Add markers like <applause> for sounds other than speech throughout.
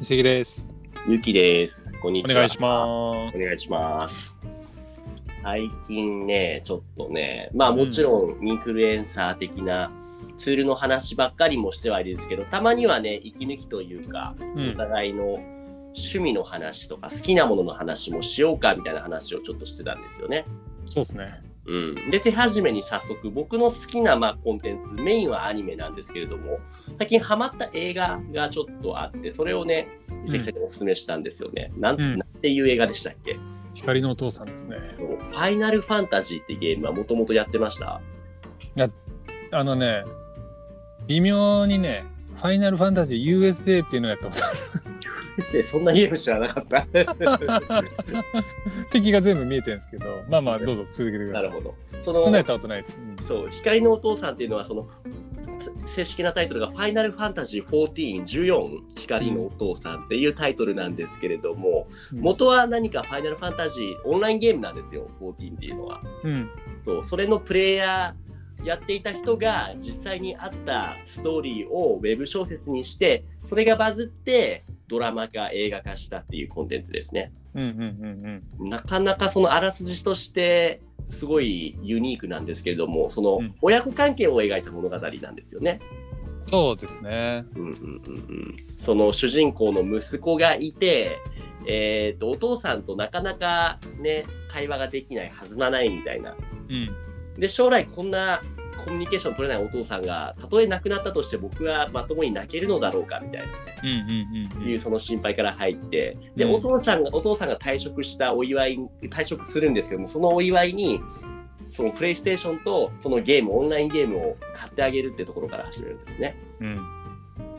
遺跡です。ゆきです。こんにちは。お願いします。お願いします。最近ね、ちょっとね、まあもちろんインフルエンサー的なツールの話ばっかりもしてはいるんですけど、たまにはね、息抜きというか、うんお互いの趣味の話とか好きなものの話もしようかみたいな話をちょっとしてたんですよね。そうですね。うん、で手始めに早速僕の好きなまあコンテンツメインはアニメなんですけれども最近ハマった映画がちょっとあってそれをね伊関さんにおすすめしたんですよね、なんうん。なんていう映画でしたっけ？光のお父さんですね。ファイナルファンタジーってゲームはもともとやってました？あのね、微妙にね、ファイナルファンタジー USA っていうのをやったことでそんなゲーム知らなかった。<laughs> 敵が全部見えてるんですけど、まあまあ、どうぞ続けてください。なるほどそのたことないです。うんそう光のお父さんっていうのはその正式なタイトルが「ファイナルファンタジー1414光のお父さん」っていうタイトルなんですけれども、元は何かファイナルファンタジーオンラインゲームなんですよ14っていうのは。うん。そうそれのプレイヤーやっていた人が実際にあったストーリーをウェブ小説にしてそれがバズってドラマ化映画化したっていうコンテンツですね。うんうんうんなかなかそのあらすじとしてすごいユニークなんですけれどもそのうん親子関係を描いた物語なんですよね。うん。そうですね。うんうんうんうん、その主人公の息子がいて、えー、とお父さんとなかなかね会話ができない弾まないみたいなうん。で将来こんなコミュニケーション取れないお父さんがたとえ亡くなったとして僕はまともに泣けるのだろうかみたいな、うんうんうんう。いうんその心配から入ってで、うんお父さんがお父さんが退職したお祝い退職するんですけどもそのお祝いにそのプレイステーションとそのゲームオンラインゲームを買ってあげるってところから始めるんですね。う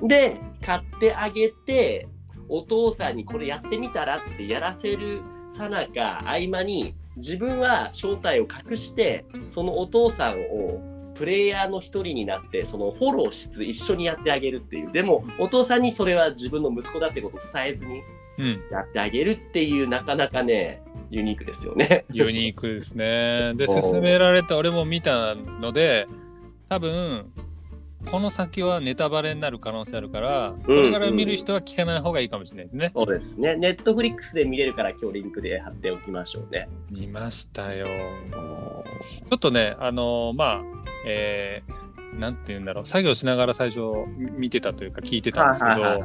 ん。で買ってあげてお父さんにこれやってみたらってやらせるさなか合間に自分は正体を隠してそのお父さんをプレイヤーの一人になってそのフォローしつつ一緒にやってあげるっていうでもお父さんにそれは自分の息子だってことを伝えずにうん。やってあげるっていうなかなかねユニークですよね。ユニークですね。で、勧められた俺も見たので、多分、この先はネタバレになる可能性あるから、これから見る人は聞かない方がいいかもしれないですね。そうですね。ネットフリックスで見れるから今日リンクで貼っておきましょうね。見ましたよ。ちょっとね、あのーまあ、えー、なんて言うんだろう、作業しながら最初見てたというか聞いてたんですけど、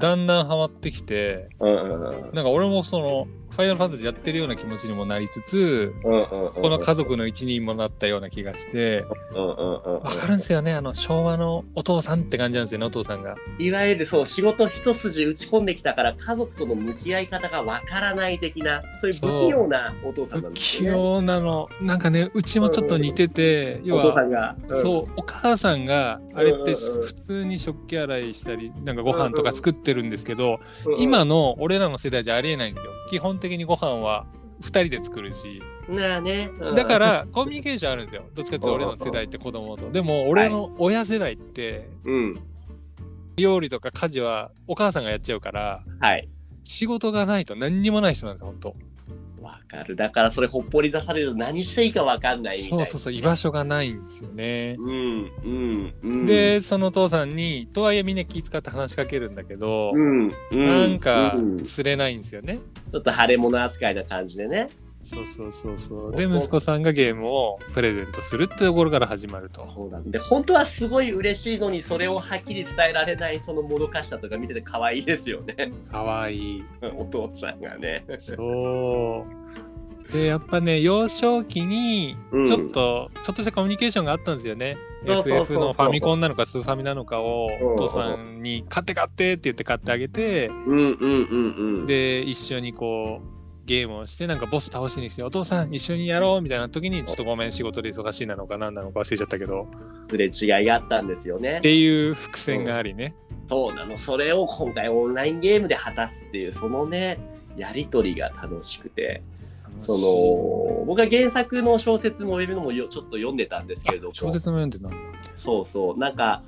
だんだんハマってきて、うんうんうんなんか俺もその、ファイナルファンタジーやってるような気持ちにもなりつつ、うんうんうんこの家族の一人もなったような気がして、うんうんうんうんわかるんですよね、あの昭和のお父さんって感じなんですよね、お父さんが。いわゆるそう仕事一筋打ち込んできたから家族との向き合い方がわからない的なそういう不器用なお父さんなんです器よね。用なの、なんかね、うちもちょっと似てて、要お父さは、んが。そう、お母さんがあれってうんうんうん普通に食器洗いしたり、なんかご飯とか作ってるんですけど、うんうん今の俺らの世代じゃありえないんですよ。基本的にご飯は2人で作るし、なあね。うんだからコミュニケーションあるんですよ。どっちかっていうと俺の世代って子供と。でも俺の親世代って、うん。料理とか家事はお母さんがやっちゃうから、はい。仕事がないと何にもない人なんですよ、本当。わかる。だからそれほっぽり出されると何していいかわかんないみたいな。そうそうそう、居場所がないんですよね。うんうんうん。で、その父さんに、とはいえみんな気遣って話しかけるんだけど、うんうん、なんかうんち釣れないんですよね。ょっと腫れ物扱いな感じでね。そうそうそうそう。で、息子さんがゲームをプレゼントするってところから始まると。そうなんで本当はすごい嬉しいのにそれをはっきり伝えられないそのもどかしさとか見てて可愛いですよねかわいい。<laughs> お父さんがね。そう。で、やっぱね、幼少期にうんちょっと、ちょっとしたコミュニケーションがあったんですよね。FF のファミコンなのかスーファミなのかをうんお父さんに買って買ってって言って買ってあげて、うんうんうんうん。で、一緒にこう、ゲームをして、なんかボス倒しにして、お父さん一緒にやろうみたいな時に、ちょっとごめん、仕事で忙しいなのか何なのか忘れちゃったけど、すれ違いがあったんですよねっ。ていう伏線がありね。そうなの。それを今回オンラインゲームで果たすっていうそのねやりとりが楽しくて。その僕は原作の小説もウェブのもよちょっと読んでたんですけれども小説も読んでた。そうそうなんか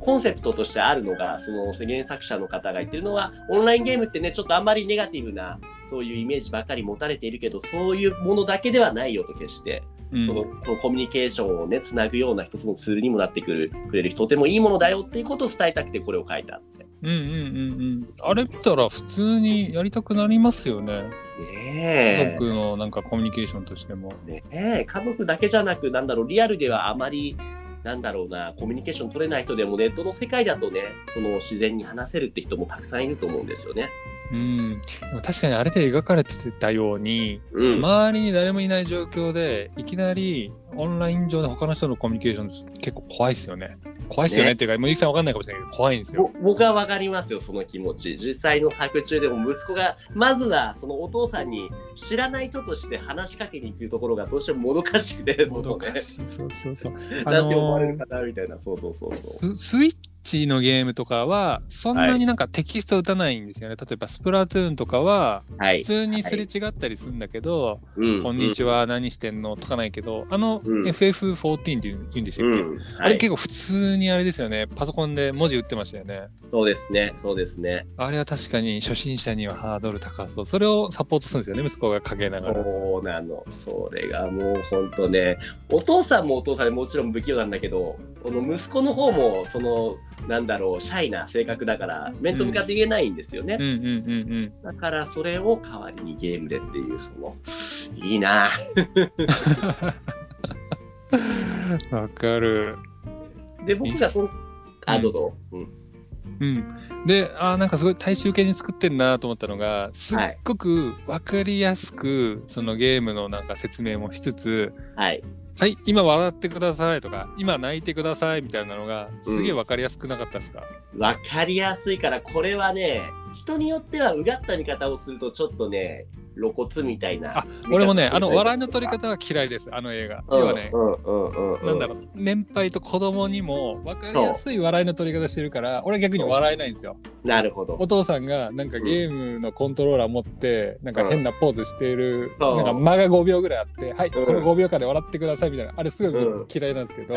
コンセプトとしてあるのがその原作者の方が言ってるのはオンラインゲームってねちょっとあんまりネガティブなそういうイメージばっかり持たれているけどそういうものだけではないよと決して、うんそのそのコミュニケーションをねつなぐような一つのツールにもなってくるくれるとてもいいものだよっていうことを伝えたくてこれを書いたって。うんうんうんうん。あれ見たら普通にやりたくなりますよね。ねえ。家族のなんかコミュニケーションとしても。ねえ、家族だけじゃなく、なんだろう、リアルではあまり、なんだろうな、コミュニケーション取れない人でも、ネットの世界だとね、その自然に話せるって人もたくさんいると思うんですよね。うん。確かにあれで描かれてたように、うん。周りに誰もいない状況で、いきなりオンライン上で他の人のコミュニケーション結構怖いですよね。怖いですよねねっていうか、もうゆきさんわかんないかもしれないけど、怖いんですよ。ぼ僕はわかりますよ、その気持ち。実際の作中でも息子が、まずはそのお父さんに知らない人として話しかけに行くところがどうしてももどかしくて、そもどかしい。そうそうそう。あなんて思われのるかなみたいな、そうそうそうそう。ススイッチのゲームとかは、そんなになんかテキスト打たないんですよね。例えば、スプラトゥーンとかは、はい。普通にすれ違ったりするんだけど、うんこんにちは、何してんの？とかないけど、あの、うん FF14 って言うんでしたっけ、うん。はい。あれ結構普通にあれですよね。パソコンで文字打ってましたよね。そうですね、そうですね。あれは確かに初心者にはハードル高そう。それをサポートするんですよね、息子がかけながら。そうなの。それがもう本当ね、お父さんもお父さんでもちろん不器用なんだけど、この息子の方も、その、なんだろう、シャイな性格だから、面と向かって言えないんですよね。うんうんうんだからそれを代わりにゲームでっていう、その、いいなうん。わかる。で、僕がその、あ、どうぞ。うん。うん。で、あーなんかすごい大衆系に作ってんなと思ったのが、すっごくわかりやすく、そのゲームのなんか説明もしつつ、はい。はい、今笑ってくださいとか、今泣いてくださいみたいなのが、すげえわかりやすくなかったですか、わかりやすいから、これはね、人によってはうがった見方をすると、ちょっとね、露骨みたいな。あ俺もね、あの笑いの取り方は嫌いです、あの映画。うん、要はね、うんうんうんうん、なんだろう、年配と子供にも分かりやすい笑いの取り方してるから、俺は逆に笑えないんですよ。なるほど。お父さんがなんかゲームのコントローラー持って、なんか変なポーズしている、そうなんか間が5秒ぐらいあって、はい、うんこの5秒間で笑ってくださいみたいな、あれすごい僕嫌いなんですけど、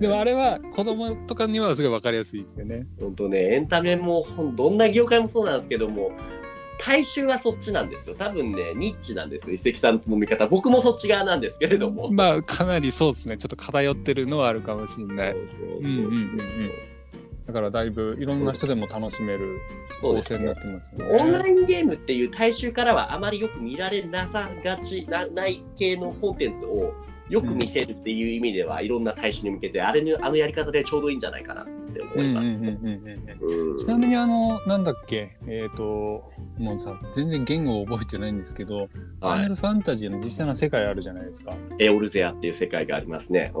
でもあれは子供とかにはすごい分かりやすいですよね。本当ね、エンタメも、ほんどんな業界もそうなんですけども、大衆はそっちなんですよ。多分ね、ニッチなんですよ、遺跡さんの見方。僕もそっち側なんですけれども。まあかなりそうですね、ちょっと偏ってるのはあるかもしれない。だからだいぶいろんな人でも楽しめる構成になってますよね。オンラインゲームっていう大衆からはあまりよく見られなさがちなない系のコンテンツをよく見せるっていう意味では、いろんな大衆に向けてあれのあのやり方でちょうどいいんじゃないかなって思います。ちなみにあの、なんだっけ、えっ、と、もうさ、全然言語を覚えてないんですけど、ファイはい、ナルファンタジーの実際の世界あるじゃないですか。エオルゼアっていう世界がありますね。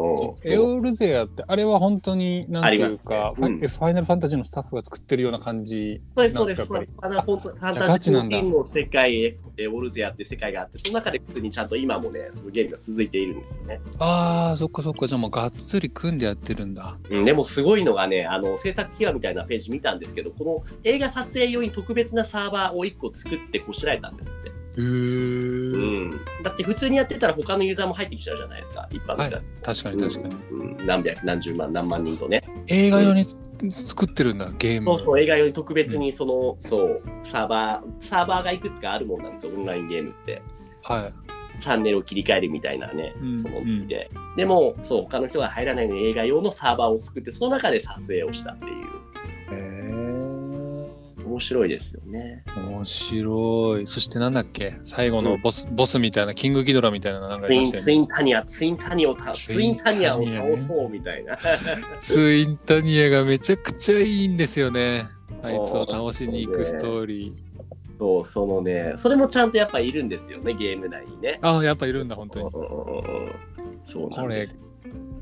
エオルゼアって、あれは本当に、なんていうか、ねうんファイファイナルファンタジーのスタッフが作ってるような感じそうです、なそうです。んですか、やっぱり。あの本当ファンタジーの世界、エエオルゼアっていう世界があって、その中で普通にちゃんと今もね、そのゲームが続いているんですよね。ああ、そっかそっか、じゃあもうがっつり組んでやってるんだ。うん、でもすごいのがね、あの制作秘話みたいなページ見たんですけど、この映画撮影用に特別なサーバーを1個作ってこしらえたんですって。うん、だって普通にやってたら他のユーザーも入ってきちゃうじゃないですか、一般の人、確かに確かに。うんうん何百、何十万、何万人とね。映画用につ作ってるんだ、ゲーム。そうそう、映画用に特別にその、そう、サーバー、サーバーがいくつかあるもんなんですよ、オンラインゲームって。はい。チャンネルを切り替えるみたいなね、うんそのうんで、でも、そう、他の人が入らないように映画用のサーバーを作って、その中で撮影をしたっていう、へー。面白いですよね。面白い。そしてなんだっけ？最後のボス、ボスみたいな、キングギドラみたいなのなんかツイン、ツイ。ンタニア、ツインタニアをた、ツツインタニアを倒そうみたいな。<laughs> <laughs> ツインタニアがめちゃくちゃいいんですよね。あいつを倒しに行くストーリー。そう、そのね、それもちゃんとやっぱいるんですよね、ゲーム内にね。ああ、やっぱいるんだ、本当に。そうなんです。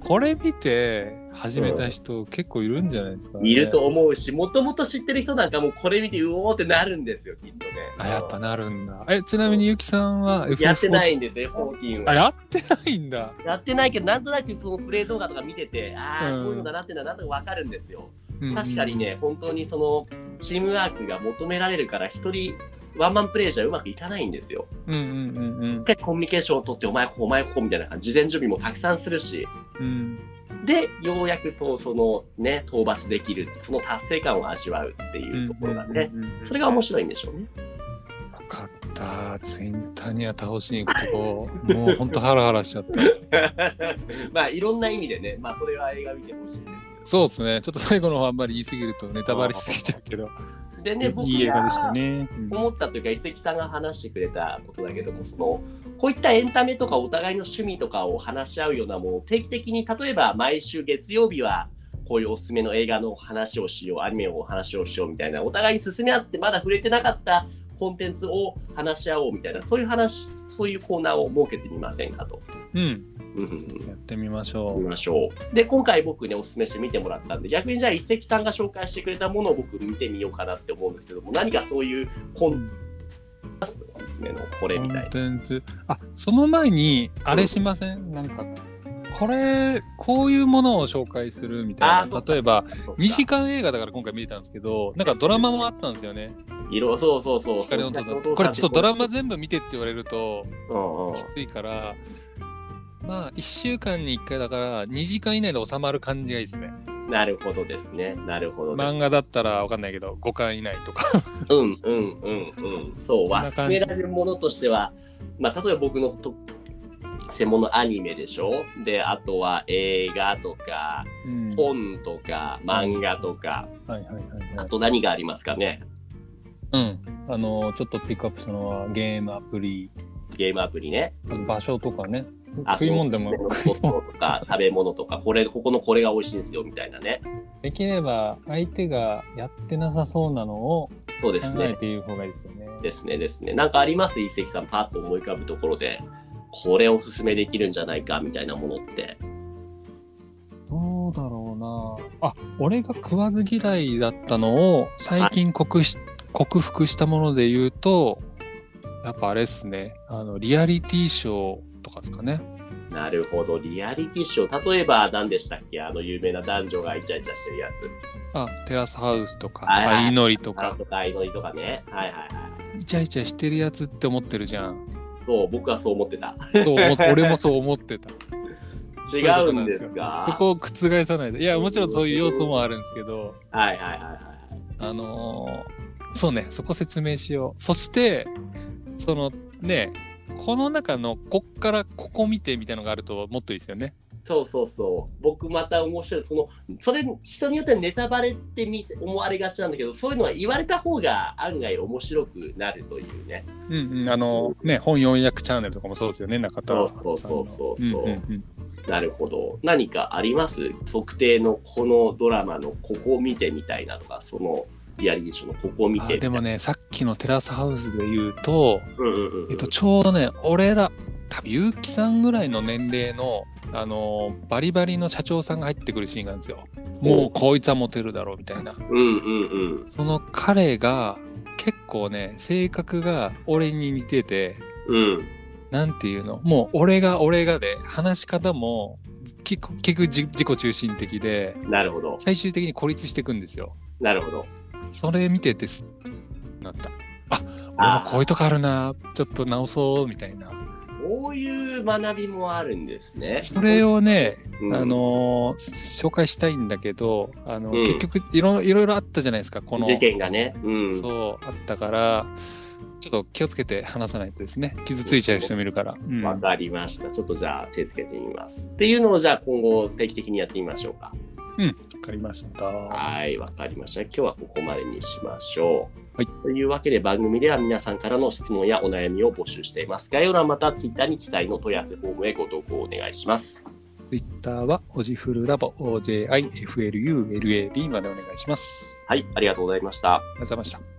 これ見て始めた人結構いるんじゃないですか、ね。いると思うし、もともと知ってる人なんかもうこれ見て、うおーってなるんですよ、きっとね。あ、やっぱなるんだ。え、ちなみにゆきさんは FF4 やってないんですよ、14あ、は。やってないんだ。やってないけど、なんとなくそのプレイ動画とか見てて、ああ、うんこういうのだなっていうのはなんとなくわかるんですよ。うんうん確かにね、本当にそのチームワークが求められるから、一人ワンマンプレイじゃうまくいかないんですよ。うんうんうん一回コミュニケーションを取って、お前ここ、お前ここみたいな感じ、事前準備もたくさんするし、うん。うん。で、ようやくとそのね、討伐できる、その達成感を味わうっていうところがね、うんうんうんうんそれが面白いんでしょうね。わかった。ツインタニア倒しに行くとこ、もうほんとハラハラしちゃった。<laughs> まあ、いろんな意味でね、まあ、それは映画見てほしいですそうですね。ちょっと最後の方あんまり言い過ぎるとネタバレしすぎちゃうけど。でね、僕いい映画でしたが思ったというか、遺跡さんが話してくれたことだけども、そのこういったエンタメとかお互いの趣味とかを話し合うようなものを定期的に、例えば毎週月曜日はこういうおすすめの映画の話をしよう、アニメの話をしようみたいな、お互いに進め合ってまだ触れてなかったコンテンツを話し合おうみたいな、そういう話、そういうコーナーを設けてみませんかと。うん。うんうんうんやってみましょう。見ましょう。で、今回僕ね、おすすめして見てもらったんで、逆にじゃあ一石さんが紹介してくれたものを僕見てみようかなって思うんですけども、何かそういうコンおすすめのこれみたいコンテンツ。あ、その前に、あれしません？なんか、これ、こういうものを紹介するみたいな。例えば、な。2時間映画だから今回見れたんですけど、なんかドラマもあったんですよね。色、そうそうそう。光のお父さん。これちょっとドラマ全部見てって言われるときついから、まあ、1週間に1回だから、2時間以内で収まる感じがいいですね。なるほどですね。なるほど。漫画だったらわかんないけど、5巻以内とか。うんうんうんうん。そう、忘れられるものとしては、まあ、例えば僕のと専門のアニメでしょ？で、あとは映画とか、うん本とか、漫画とか、はいはいはいはい。あと何がありますかね？うん。あの、ちょっとピックアップしたのは、ゲームアプリ、ゲームアプリね。あと場所とかね。あ食い物でもそうスポットとか <laughs> 食べ物とか、これ、ここのこれが美味しいんですよみたいなね。できれば相手がやってなさそうなのを考そうですね。えて言う方がいいですよね。ですね、ですね。なんかあります？一石さん、パッと思い浮かぶところで、これおすすめできるんじゃないかみたいなものって。どうだろうな。あ、俺が食わず嫌いだったのを最近克し克服したもので言うと、やっぱあれっすね。あの、リアリティショーとかですかね。なるほど、リアリティショー。例えば、何でしたっけ？あの有名な男女がイチャイチャしてるやつ。あ、テラスハウスとか、はいはい相乗りとか、あとか、相乗りとかね。はいはいはい。イチャイチャしてるやつって思ってるじゃん。そう、僕はそう思ってた。そう <laughs> 俺もそう思ってた。違うんですか？そこを覆さないで。いや、もちろんそういう要素もあるんですけど、はいはいはいはい。あのーそうね、そこ説明しよう。そして、そのね、この中のこっからここ見てみたいなのがあるともっといいですよね。そうそうそう。僕また面白い。その、それ、人によってはネタバレってみ思われがちなんだけど、そういうのは言われた方が案外面白くなるというね。うんうん、あのね、本4役チャンネルとかもそうですよね、中田さんの。そうそうそうそうなるほど。何かあります？特定のこのドラマのここを見てみたいなとか、そのリアリティショーのここを見てでもね、さっきのテラスハウスで言うと。えっと、ちょうどね、俺ら、多分結城さんぐらいの年齢の、あのーバリバリの社長さんが入ってくるシーンがあるんですよ。もうこいつはモテるだろうみたいな。うんうんうん。その彼が結構ね、性格が俺に似てて、うん。なんていうの？もう俺が俺がで、話し方も結局自自己中心的で、なるほど。最終的に孤立していくんですよ。なるほど。それ見ててす、なった。あ、俺あもこういうとこあるな、ちょっと直そう、みたいな。こういう学びもあるんですね。それをね、うん、あのー紹介したいんだけど、あの、うん結局いろいろいろあったじゃないですか、この。事件がね。うん。そう、あったから、ちょっと気をつけて話さないとですね。傷ついちゃう人もいるから。うんわかりました。ちょっとじゃあ手つけてみます。っていうのをじゃあ今後定期的にやってみましょうか。わかりました。はい、わかりました。今日はここまでにしましょう。はいというわけで番組では皆さんからの質問やお悩みを募集しています。概要欄またツイッターに記載の問い合わせフォームへご投稿お願いします。ツイッターは、おじふるラボ、OJIFLULAB までお願いします。はい、ありがとうございました。ありがとうございました。